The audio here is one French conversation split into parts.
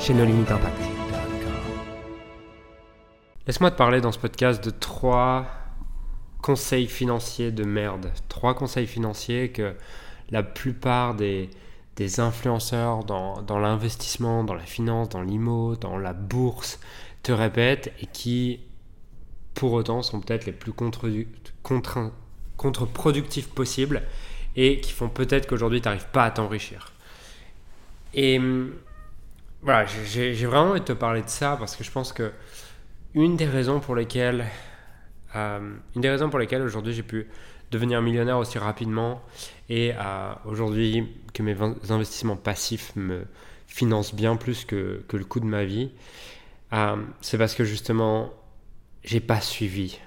chez Impact. Laisse-moi te parler dans ce podcast de trois conseils financiers de merde. Trois conseils financiers que la plupart des, des influenceurs dans, dans l'investissement, dans la finance, dans l'IMO, dans la bourse te répètent et qui, pour autant, sont peut-être les plus contre, contre-productifs possibles et qui font peut-être qu'aujourd'hui tu n'arrives pas à t'enrichir. Et hum, voilà, j'ai vraiment envie de te parler de ça parce que je pense que une des raisons pour lesquelles, euh, une des raisons pour lesquelles aujourd'hui j'ai pu devenir millionnaire aussi rapidement et euh, aujourd'hui que mes investissements passifs me financent bien plus que, le coût de ma vie, euh, c'est parce que justement j'ai pas suivi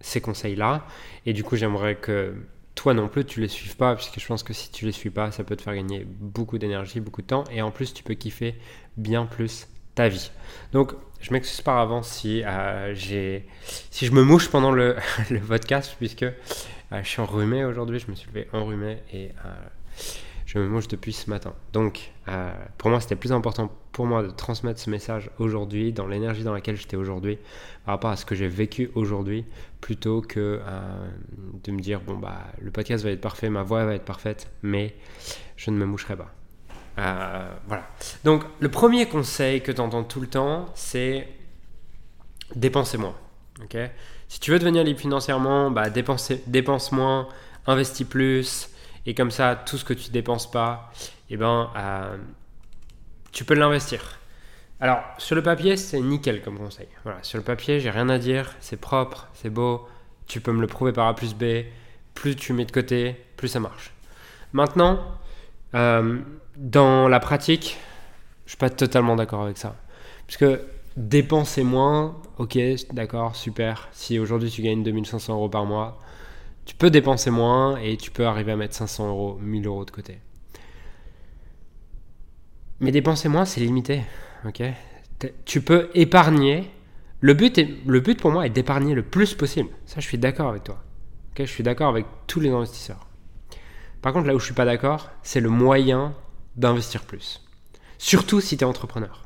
ces conseils-là et du coup j'aimerais que toi non plus tu les suives pas, puisque je pense que si tu les suis pas, ça peut te faire gagner beaucoup d'énergie, beaucoup de temps, et en plus tu peux kiffer bien plus ta vie. Donc je m'excuse par avance si, euh, si je me mouche pendant le, le podcast, puisque euh, je suis enrhumé aujourd'hui, je me suis levé enrhumé et euh, je me mange depuis ce matin. Donc, euh, pour moi, c'était plus important pour moi de transmettre ce message aujourd'hui, dans l'énergie dans laquelle j'étais aujourd'hui, par rapport à ce que j'ai vécu aujourd'hui, plutôt que euh, de me dire, bon, bah, le podcast va être parfait, ma voix va être parfaite, mais je ne me moucherai pas. Euh, voilà. Donc, le premier conseil que tu entends tout le temps, c'est dépenser moins. si tu veux devenir libre financièrement, bah, dépense moins, investis plus, et comme ça, tout ce que tu dépenses pas, eh ben, euh, tu peux l'investir. Alors, sur le papier, c'est nickel comme conseil. Voilà, sur le papier, j'ai rien à dire. C'est propre, c'est beau. Tu peux me le prouver par A plus B. Plus tu mets de côté, plus ça marche. Maintenant, euh, dans la pratique, je suis pas totalement d'accord avec ça. Parce que dépenser moins, ok, d'accord, super. Si aujourd'hui tu gagnes 2500 euros par mois, tu peux dépenser moins et tu peux arriver à mettre 500 euros, 1000 euros de côté. Mais dépenser moins, c'est limité. tu peux épargner. Le but, pour moi est d'épargner le plus possible. Ça, je suis d'accord avec toi. je suis d'accord avec tous les investisseurs. Par contre, là où je suis pas d'accord, c'est le moyen d'investir plus. Surtout si tu es entrepreneur.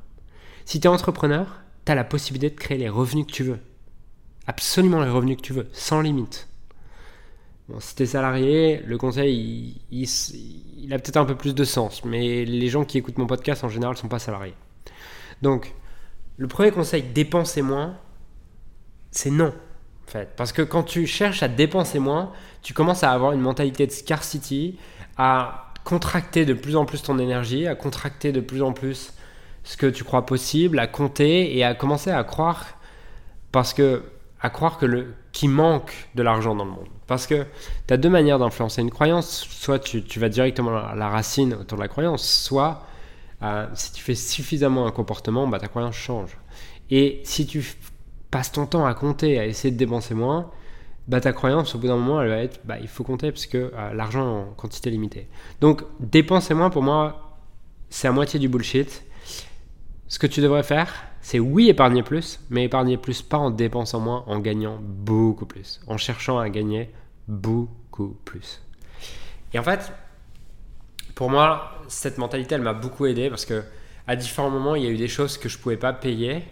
Si tu es entrepreneur, tu as la possibilité de créer les revenus que tu veux. Absolument les revenus que tu veux, sans limite. Bon, si tu es salarié, le conseil, il, a peut-être un peu plus de sens, mais les gens qui écoutent mon podcast en général sont pas salariés. Donc, le premier conseil, dépenser moins, c'est non. En fait. Parce que quand tu cherches à dépenser moins, tu commences à avoir une mentalité de scarcity, à contracter de plus en plus ton énergie, à contracter de plus en plus ce que tu crois possible, à compter et à commencer à croire parce que à croire que le manque de l'argent dans le monde. Parce que tu as deux manières d'influencer une croyance. Soit tu, vas directement à la racine autour de la croyance, soit euh, si tu fais suffisamment un comportement, bah, ta croyance change. Et si tu passes ton temps à compter, à essayer de dépenser moins, bah, ta croyance, au bout d'un moment, elle va être bah, il faut compter parce que euh, l'argent en quantité limitée. Donc, dépenser moins, pour moi, c'est à moitié du bullshit. Ce que tu devrais faire, c'est oui épargner plus, mais épargner plus pas en dépensant moins, en gagnant beaucoup plus, en cherchant à gagner beaucoup plus. Et en fait, pour moi, cette mentalité, elle m'a beaucoup aidé parce que à différents moments, il y a eu des choses que je pouvais pas payer.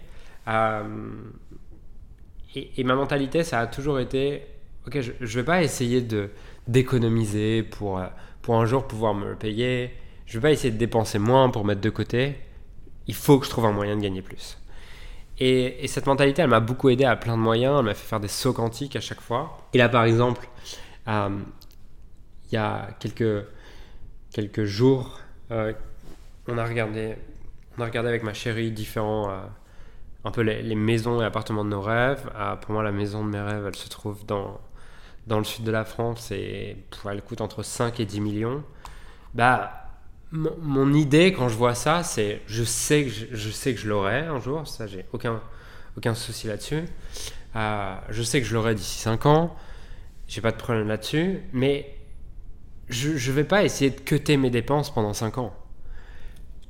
Euh, et, ma mentalité, ça a toujours été, ok, je, ne vais pas essayer de d'économiser pour pour un jour pouvoir me le payer. Je vais pas essayer de dépenser moins pour mettre de côté il faut que je trouve un moyen de gagner plus. Et, cette mentalité, elle m'a beaucoup aidé à plein de moyens. Elle m'a fait faire des sauts quantiques à chaque fois. Et là, par exemple, euh, il y a quelques, jours, euh, on, a regardé, on a regardé avec ma chérie différents, euh, un peu les, maisons et appartements de nos rêves. pour moi, la maison de mes rêves, elle se trouve dans, dans le sud de la France et elle coûte entre 5 et 10 millions. Bah, mon, idée quand je vois ça, c'est je sais que je, sais que je l'aurai un jour, ça j'ai aucun, aucun souci là-dessus. Euh, je sais que je l'aurai d'ici 5 ans, j'ai pas de problème là-dessus, mais je ne vais pas essayer de cuter mes dépenses pendant 5 ans.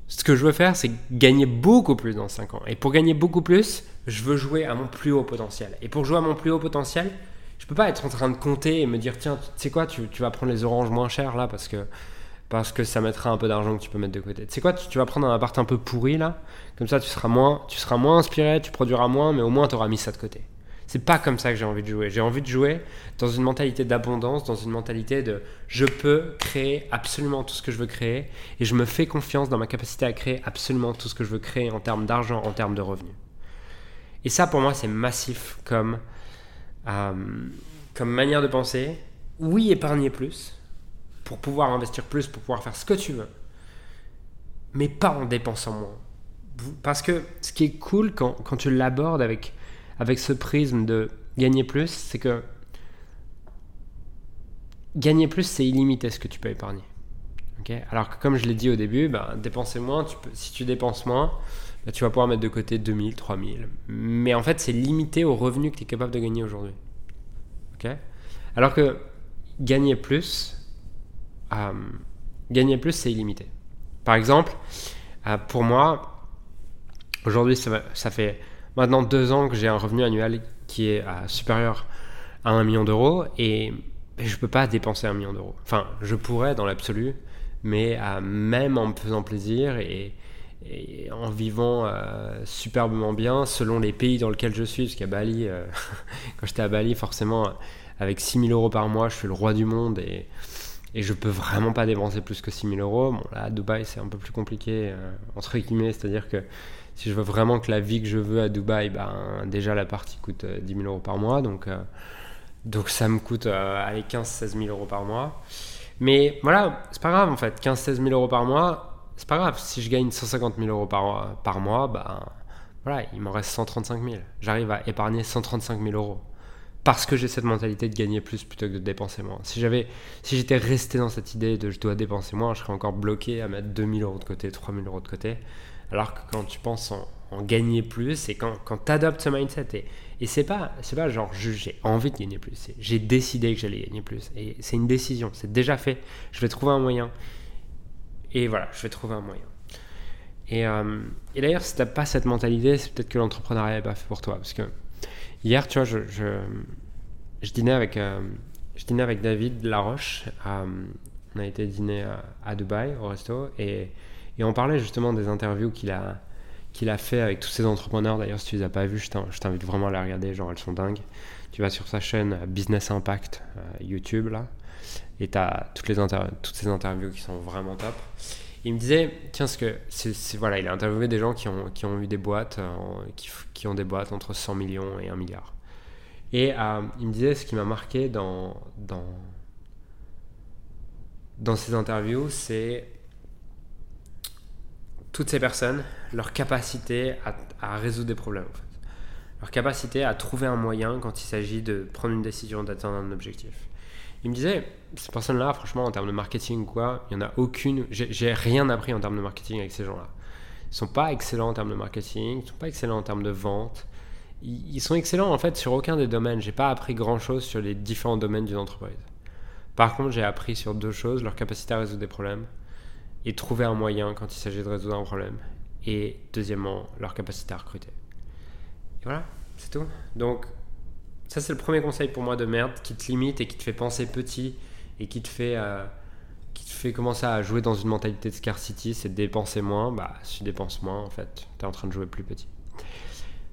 Ce que je veux faire, c'est gagner beaucoup plus dans 5 ans. Et pour gagner beaucoup plus, je veux jouer à mon plus haut potentiel. Et pour jouer à mon plus haut potentiel, je peux pas être en train de compter et me dire tiens, tu sais quoi, tu vas prendre les oranges moins chères là parce que parce que ça mettra un peu d'argent que tu peux mettre de côté. Tu sais quoi, tu, vas prendre un appart un peu pourri là, comme ça tu seras moins, tu seras moins inspiré, tu produiras moins, mais au moins tu auras mis ça de côté. C'est pas comme ça que j'ai envie de jouer. J'ai envie de jouer dans une mentalité d'abondance, dans une mentalité de je peux créer absolument tout ce que je veux créer et je me fais confiance dans ma capacité à créer absolument tout ce que je veux créer en termes d'argent, en termes de revenus. Et ça pour moi c'est massif comme, euh, comme manière de penser. Oui, épargner plus, pour pouvoir investir plus, pour pouvoir faire ce que tu veux, mais pas en dépensant moins. Parce que ce qui est cool quand, quand tu l'abordes avec, avec ce prisme de gagner plus, c'est que gagner plus, c'est illimité ce que tu peux épargner. Alors que comme je l'ai dit au début, bah, dépenser moins, si tu dépenses moins, bah, tu vas pouvoir mettre de côté 2000, 3000. Mais en fait, c'est limité aux revenus que tu es capable de gagner aujourd'hui. Alors que gagner plus, gagner plus, c'est illimité. Par exemple, euh, pour moi, aujourd'hui, ça, fait maintenant deux ans que j'ai un revenu annuel qui est euh, supérieur à un million d'euros et je ne peux pas dépenser un million d'euros. Enfin, je pourrais dans l'absolu, mais euh, même en me faisant plaisir et, en vivant superbement bien selon les pays dans lesquels je suis, parce qu'à Bali, quand j'étais à Bali, forcément, avec 6000 euros par mois, je suis le roi du monde et et je peux vraiment pas dépenser plus que 6000 euros. Bon, là, à Dubaï, c'est un peu plus compliqué, euh, entre guillemets, c'est-à-dire que si je veux vraiment que la vie que je veux à Dubaï, ben, déjà la partie coûte 10 euh, 000 euros par mois, donc, euh, donc ça me coûte 15-16 000 euros par mois. Mais voilà, c'est pas grave en fait, 15-16 000 euros par mois, c'est pas grave. Si je gagne 150 000 euros par, mois, ben, voilà, il m'en reste 135 000. J'arrive à épargner 135 000 euros parce que j'ai cette mentalité de gagner plus plutôt que de dépenser moins. Si j'avais, si j'étais resté dans cette idée de je dois dépenser moins, je serais encore bloqué à mettre 2000 euros de côté, 3000 euros de côté. Alors que quand tu penses en, gagner plus, et quand, tu adoptes ce mindset, et, et c'est pas, pas genre j'ai envie de gagner plus, j'ai décidé que j'allais gagner plus. Et c'est une décision, c'est déjà fait. Je vais trouver un moyen. Et voilà, je vais trouver un moyen. Et, euh, et d'ailleurs, si tu n'as pas cette mentalité, c'est peut-être que l'entrepreneuriat n'est pas fait pour toi. Parce que Hier, tu vois, je, je, dînais, avec, euh, je dînais avec David Laroche. on a été dîner à, Dubaï, au resto, et, on parlait justement des interviews qu'il a, qu'il a fait avec tous ces entrepreneurs. D'ailleurs, si tu les as pas vues, je t'invite vraiment à les regarder, genre elles sont dingues. Tu vas sur sa chaîne Business Impact euh, YouTube, là, et tu as toutes, les toutes ces interviews qui sont vraiment top il me disait, tiens, ce que c'est, voilà, il a interviewé des gens qui ont, qui ont eu des boîtes, euh, qui, qui, ont des boîtes entre 100 millions et 1 milliard. Et euh, il me disait, ce qui m'a marqué dans, dans, dans ces interviews, c'est toutes ces personnes, leur capacité à, résoudre des problèmes, leur capacité à trouver un moyen quand il s'agit de prendre une décision, d'atteindre un objectif. Il me disait, ces personnes-là, franchement, en termes de marketing quoi, il n'y en a aucune. J'ai rien appris en termes de marketing avec ces gens-là. Ils sont pas excellents en termes de marketing, ils sont pas excellents en termes de vente. Ils, sont excellents en fait sur aucun des domaines. J'ai pas appris grand-chose sur les différents domaines d'une entreprise. Par contre, j'ai appris sur deux choses leur capacité à résoudre des problèmes et trouver un moyen quand il s'agit de résoudre un problème. Et deuxièmement, leur capacité à recruter. Et voilà, c'est tout. Donc, ça, c'est le premier conseil pour moi de merde qui te limite et qui te fait penser petit et qui te fait, euh, qui te fait commencer à jouer dans une mentalité de scarcity, c'est de dépenser moins. Bah, si tu dépenses moins, en fait, tu es en train de jouer plus petit.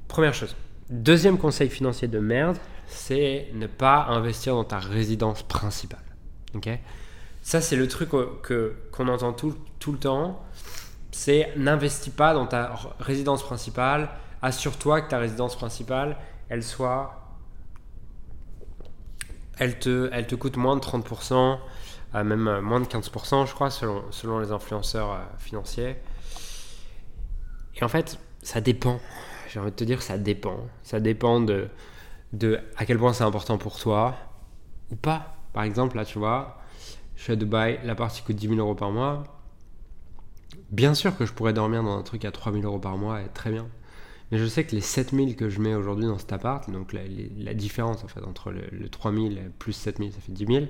Première chose. Deuxième conseil financier de merde, c'est ne pas investir dans ta résidence principale. Ok? Ça, c'est le truc que, qu'on entend tout, tout le temps. C'est n'investis pas dans ta résidence principale. Assure-toi que ta résidence principale, elle soit elle te, coûte moins de 30%, euh, même euh, moins de 15%, je crois, selon, les influenceurs euh, financiers. Et en fait, ça dépend. J'ai envie de te dire, ça dépend. Ça dépend de, à quel point c'est important pour toi ou pas. Par exemple, là, tu vois, je suis à Dubaï, la partie coûte 10 000 euros par mois. Bien sûr que je pourrais dormir dans un truc à 3000 euros par mois et très bien. Mais je sais que les 7000 que je mets aujourd'hui dans cet appart, donc la, différence en fait entre le, 3000 plus 7000, ça fait 10 000.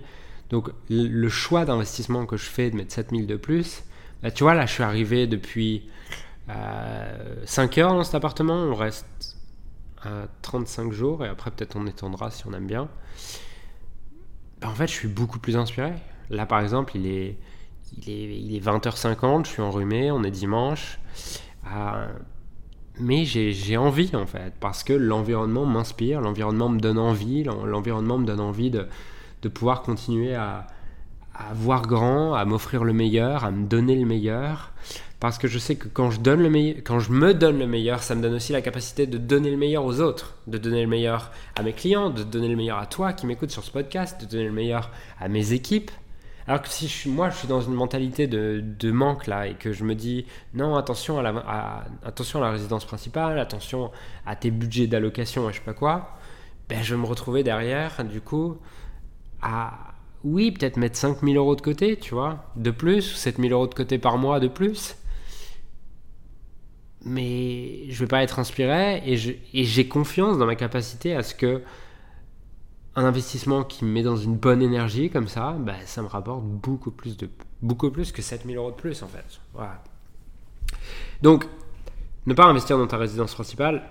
Donc le choix d'investissement que je fais de mettre 7000 de plus, bah, tu vois, là je suis arrivé depuis 5 euh, heures dans cet appartement, on reste à 35 jours et après peut-être on étendra si on aime bien. Bah, en fait, je suis beaucoup plus inspiré. Là par exemple, il est, il est, il est 20h50, je suis enrhumé, on est dimanche. Mais j'ai envie en fait, parce que l'environnement m'inspire, l'environnement me donne envie, l'environnement me donne envie de, pouvoir continuer à, voir grand, à m'offrir le meilleur, à me donner le meilleur, parce que je sais que quand je, donne le quand je me donne le meilleur, ça me donne aussi la capacité de donner le meilleur aux autres, de donner le meilleur à mes clients, de donner le meilleur à toi qui m'écoute sur ce podcast, de donner le meilleur à mes équipes, alors que si moi, je suis dans une mentalité de, manque là et que je me dis non, attention à, la, attention à la résidence principale, attention à tes budgets d'allocation et je sais pas quoi, ben, je vais me retrouver derrière, du coup, à oui, peut-être mettre 5000 euros de côté, tu vois, de plus, ou 7000 euros de côté par mois de plus. Mais je vais pas être inspiré et j'ai confiance dans ma capacité à ce que un investissement qui me met dans une bonne énergie comme ça, bah, ça me rapporte beaucoup plus, de, beaucoup plus que 7000 euros de plus en fait. Voilà. Donc, ne pas investir dans ta résidence principale,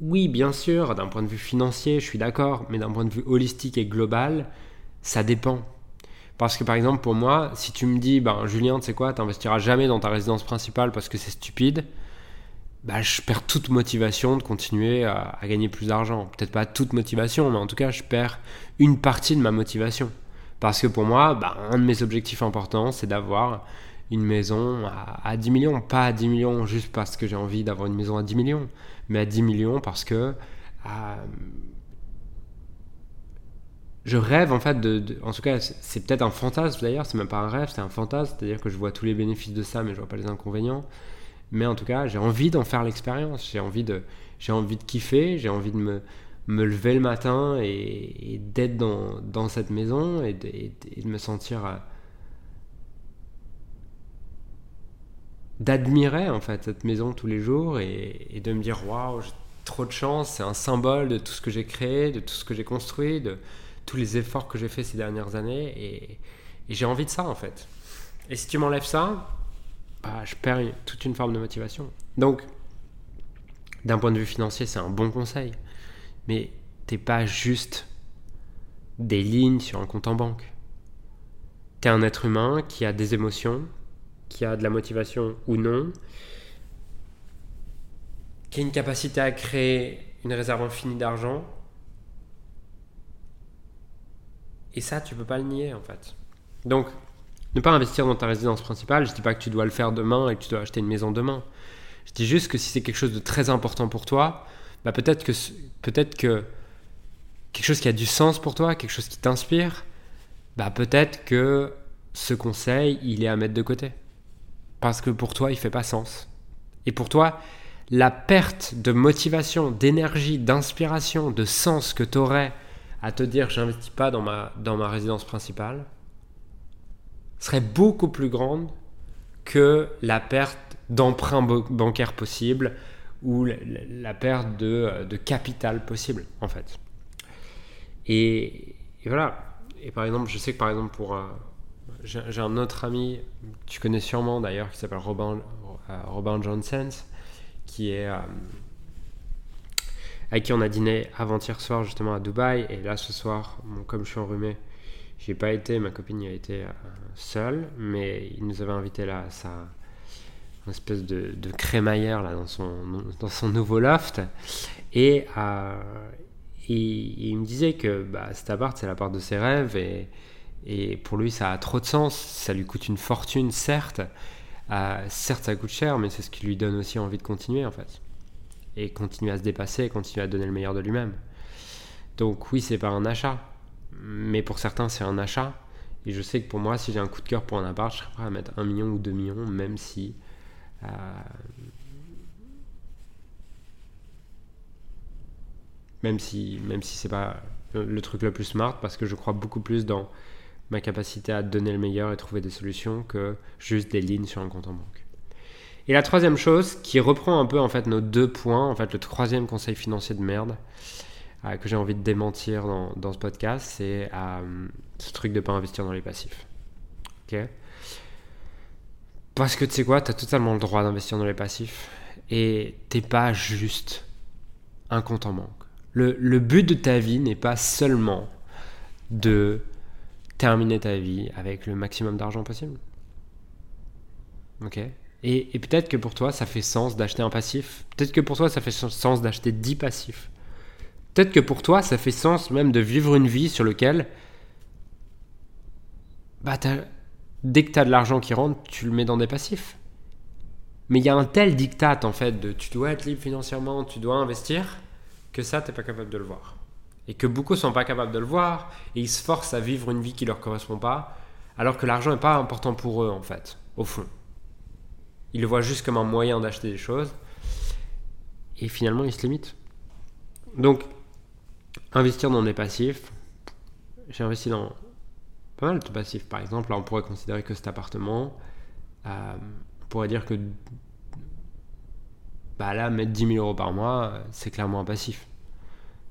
oui, bien sûr, d'un point de vue financier, je suis d'accord, mais d'un point de vue holistique et global, ça dépend. Parce que par exemple, pour moi, si tu me dis, ben, Julien, tu sais quoi, tu n'investiras jamais dans ta résidence principale parce que c'est stupide, bah, je perds toute motivation de continuer à, gagner plus d'argent. Peut-être pas toute motivation, mais en tout cas, je perds une partie de ma motivation. Parce que pour moi, bah, un de mes objectifs importants, c'est d'avoir une maison à, 10 millions. Pas à 10 millions juste parce que j'ai envie d'avoir une maison à 10 millions, mais à 10 millions parce que euh, je rêve en fait de, en tout cas c'est peut-être un fantasme d'ailleurs c'est même pas un rêve c'est un fantasme c'est à dire que je vois tous les bénéfices de ça mais je vois pas les inconvénients mais en tout cas, j'ai envie d'en faire l'expérience. J'ai envie de, j'ai envie de kiffer. J'ai envie de me, me lever le matin et, d'être dans, dans, cette maison et de, me sentir euh, d'admirer en fait cette maison tous les jours et, de me dire waouh j'ai trop de chance c'est un symbole de tout ce que j'ai créé de tout ce que j'ai construit de tous les efforts que j'ai fait ces dernières années et j'ai envie de ça en fait et si tu m'enlèves ça je perds toute une forme de motivation. Donc, d'un point de vue financier, c'est un bon conseil. Mais t'es pas juste des lignes sur un compte en banque. T'es un être humain qui a des émotions, qui a de la motivation ou non, qui a une capacité à créer une réserve infinie d'argent. Et ça, tu peux pas le nier en fait. Donc, ne pas investir dans ta résidence principale, je dis pas que tu dois le faire demain et que tu dois acheter une maison demain. Je dis juste que si c'est quelque chose de très important pour toi, bah peut-être que peut-être que quelque chose qui a du sens pour toi, quelque chose qui t'inspire, bah peut-être que ce conseil, il est à mettre de côté. Parce que pour toi, il fait pas sens. Et pour toi, la perte de motivation, d'énergie, d'inspiration, de sens que tu aurais à te dire j'investis pas dans ma, dans ma résidence principale, serait beaucoup plus grande que la perte d'emprunt bancaire possible ou la, perte de, de, capital possible, en fait. Et, voilà. Et par exemple, je sais que par exemple, pour j'ai un autre ami, tu connais sûrement d'ailleurs, qui s'appelle Robin, euh, Robin Johnson, qui est euh, avec qui on a dîné avant-hier soir justement à Dubaï. Et là, ce soir, comme je suis enrhumé, j'ai pas été, ma copine y a été euh, seule, mais il nous avait invité là à sa une espèce de, de, crémaillère là dans son, dans son nouveau loft. Et, euh, il me disait que bah, cet appart, c'est l'appart de ses rêves et, et, pour lui, ça a trop de sens. Ça lui coûte une fortune, certes. Euh, certes, ça coûte cher, mais c'est ce qui lui donne aussi envie de continuer en fait. Et continuer à se dépasser, continuer à donner le meilleur de lui-même. Donc oui, c'est pas un achat mais pour certains, c'est un achat. Et je sais que pour moi, si j'ai un coup de cœur pour un appart, je serais prêt à mettre un million ou deux millions, même si. Euh, même si, même si c'est pas le truc le plus smart, parce que je crois beaucoup plus dans ma capacité à donner le meilleur et trouver des solutions que juste des lignes sur un compte en banque. Et la troisième chose, qui reprend un peu en fait nos deux points, en fait le troisième conseil financier de merde euh, que j'ai envie de démentir dans, ce podcast, c'est euh, ce truc de pas investir dans les passifs. Ok? Parce que tu sais quoi, tu as totalement le droit d'investir dans les passifs et t'es pas juste un compte en banque. Le, le but de ta vie n'est pas seulement de terminer ta vie avec le maximum d'argent possible. Ok? Et, peut-être que pour toi, ça fait sens d'acheter un passif. Peut-être que pour toi, ça fait sens d'acheter 10 passifs. Peut-être que pour toi, ça fait sens même de vivre une vie sur laquelle, bah, dès que tu as de l'argent qui rentre, tu le mets dans des passifs. Mais il y a un tel diktat en fait de tu dois être libre financièrement, tu dois investir, que ça, tu n'es pas capable de le voir. Et que beaucoup sont pas capables de le voir et ils se forcent à vivre une vie qui leur correspond pas alors que l'argent n'est pas important pour eux en fait au fond. Ils le voient juste comme un moyen d'acheter des choses et finalement ils se limitent. Donc investir dans des passifs j'ai investi dans pas mal de passifs par exemple là on pourrait considérer que cet appartement euh, on pourrait dire que bah là mettre 10 000 euros par mois c'est clairement un passif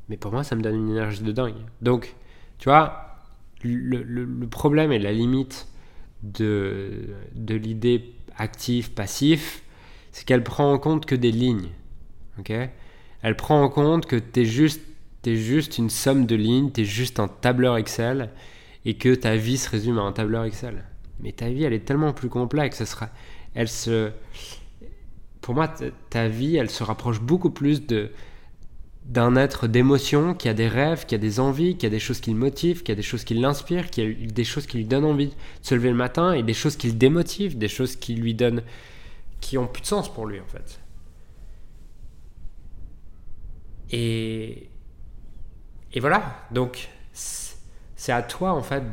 mais pour moi, ça me donne une énergie de dingue. Donc, tu vois, le, problème et la limite de, de l'idée actif-passif, c'est qu'elle prend en compte que des lignes. ok? Elle prend en compte que tu es juste, es juste une somme de lignes, tu es juste un tableur Excel et que ta vie se résume à un tableur Excel. Mais ta vie, elle est tellement plus complexe. Elle, sera, elle se, pour moi, ta vie, elle se rapproche beaucoup plus de, d'un être d'émotion, qui a des rêves, qui a des envies, qui a des choses qui le motivent, qui a des choses qui l'inspirent, qui a des choses qui lui donnent envie de se lever le matin et des choses qui le démotivent, des choses qui lui donnent, qui ont plus de sens pour lui en fait. Et, et voilà, donc c'est à toi en fait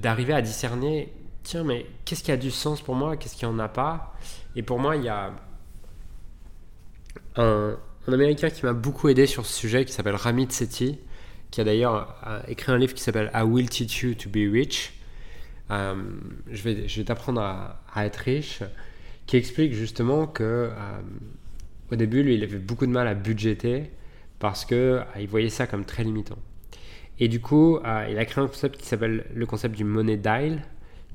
d'arriver à discerner, tiens mais qu'est-ce qui a du sens pour moi, qu'est-ce qui en a pas? Et pour moi il y a un, Américain qui m'a beaucoup aidé sur ce sujet, qui s'appelle Ramit Sethi, qui a d'ailleurs euh, écrit un livre qui s'appelle I Will Teach You to Be Rich? Euh, je vais, je vais t'apprendre à, être riche, qui explique justement que euh, au début, lui, il avait beaucoup de mal à budgéter parce que il voyait ça comme très limitant. Et du coup, il a créé un concept qui s'appelle le concept du money dial,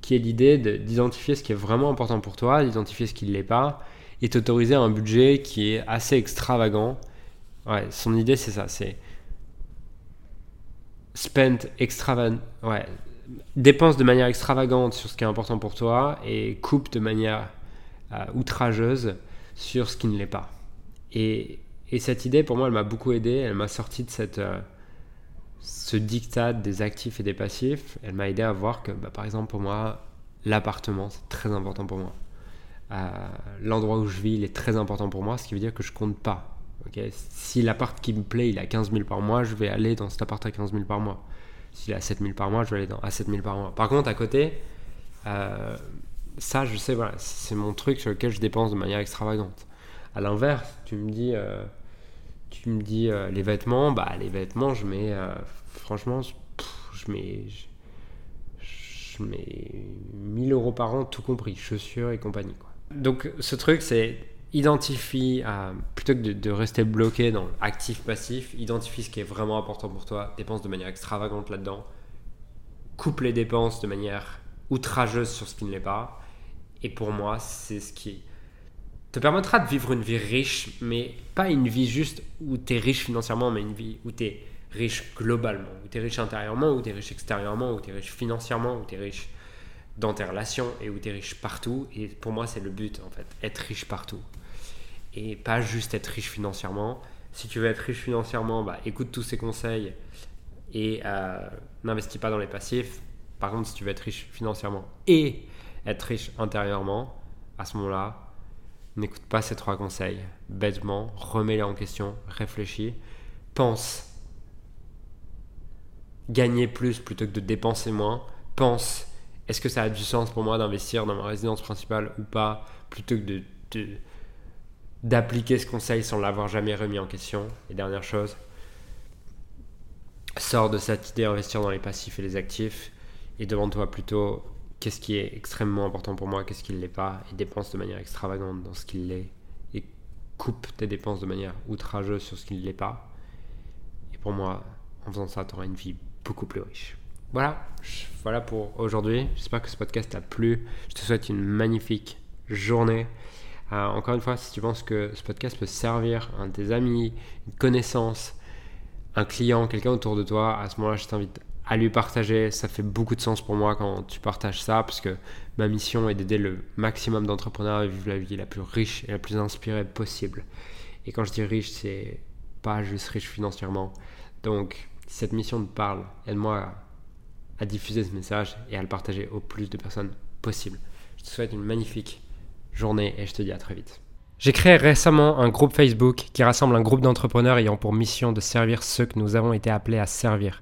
qui est l'idée d'identifier ce qui est vraiment important pour toi, d'identifier ce qui ne l'est pas, et t'autoriser un budget qui est assez extravagant. Ouais, son idée c'est ça, c'est spend extravagant, ouais, dépense de manière extravagante sur ce qui est important pour toi et coupe de manière euh, outrageuse sur ce qui ne l'est pas. Et, et, cette idée, pour moi, elle m'a beaucoup aidé. Elle m'a sorti de cette, euh, ce diktat des actifs et des passifs. Elle m'a aidé à voir que, bah, par exemple, pour moi, l'appartement, c'est très important pour moi l'endroit où je vis, il est très important pour moi, ce qui veut dire que je compte pas. si l'appart qui me plaît, il a 15 000 par mois, je vais aller dans cet appart à 15 000 par mois. S'il a 7 000 par mois, je vais aller dans, à 7 000 par mois. Par contre, à côté, euh, ça, je sais, voilà, c'est mon truc sur lequel je dépense de manière extravagante. À l'inverse, tu me dis, euh, tu me dis euh, les vêtements, bah les vêtements, je mets, franchement, je mets, je, mets 1000 euros par an, tout compris, chaussures et compagnie. Donc ce truc, c'est identifie, euh, plutôt que de, rester bloqué dans actif-passif, identifie ce qui est vraiment important pour toi, dépense de manière extravagante là-dedans, coupe les dépenses de manière outrageuse sur ce qui ne l'est pas. Et pour moi, c'est ce qui te permettra de vivre une vie riche, mais pas une vie juste où tu es riche financièrement, mais une vie où tu es riche globalement, où tu es riche intérieurement, où tu es riche extérieurement, où tu es riche financièrement, où tu es riche dans tes relations et où tu es riche partout. Et pour moi, c'est le but, en fait, être riche partout. Et pas juste être riche financièrement. Si tu veux être riche financièrement, bah, écoute tous ces conseils et euh, n'investis pas dans les passifs. Par contre, si tu veux être riche financièrement et être riche intérieurement, à ce moment-là, n'écoute pas ces trois conseils. Bêtement, remets-les en question, réfléchis, pense gagner plus plutôt que de dépenser moins. Pense est-ce que ça a du sens pour moi d'investir dans ma résidence principale ou pas, plutôt que de, d'appliquer ce conseil sans l'avoir jamais remis en question. Et dernière chose, sors de cette idée d'investir dans les passifs et les actifs et demande-toi plutôt qu'est-ce qui est extrêmement important pour moi, qu'est-ce qui ne l'est pas, et dépense de manière extravagante dans ce qui l'est, et coupe tes dépenses de manière outrageuse sur ce qui ne l'est pas. Et pour moi, en faisant ça, tu auras une vie beaucoup plus riche. Voilà, voilà pour aujourd'hui. J'espère que ce podcast t'a plu. Je te souhaite une magnifique journée. Euh, encore une fois, si tu penses que ce podcast peut servir à un de tes amis, une connaissance, un client, quelqu'un autour de toi, à ce moment-là, je t'invite à lui partager. Ça fait beaucoup de sens pour moi quand tu partages ça, parce que ma mission est d'aider le maximum d'entrepreneurs à vivre la vie la plus riche et la plus inspirée possible. Et quand je dis riche, c'est pas juste riche financièrement. Donc, cette mission te parle, aide-moi à diffuser ce message et à le partager au plus de personnes possible. Je te souhaite une magnifique journée et je te dis à très vite. J'ai créé récemment un groupe Facebook qui rassemble un groupe d'entrepreneurs ayant pour mission de servir ceux que nous avons été appelés à servir.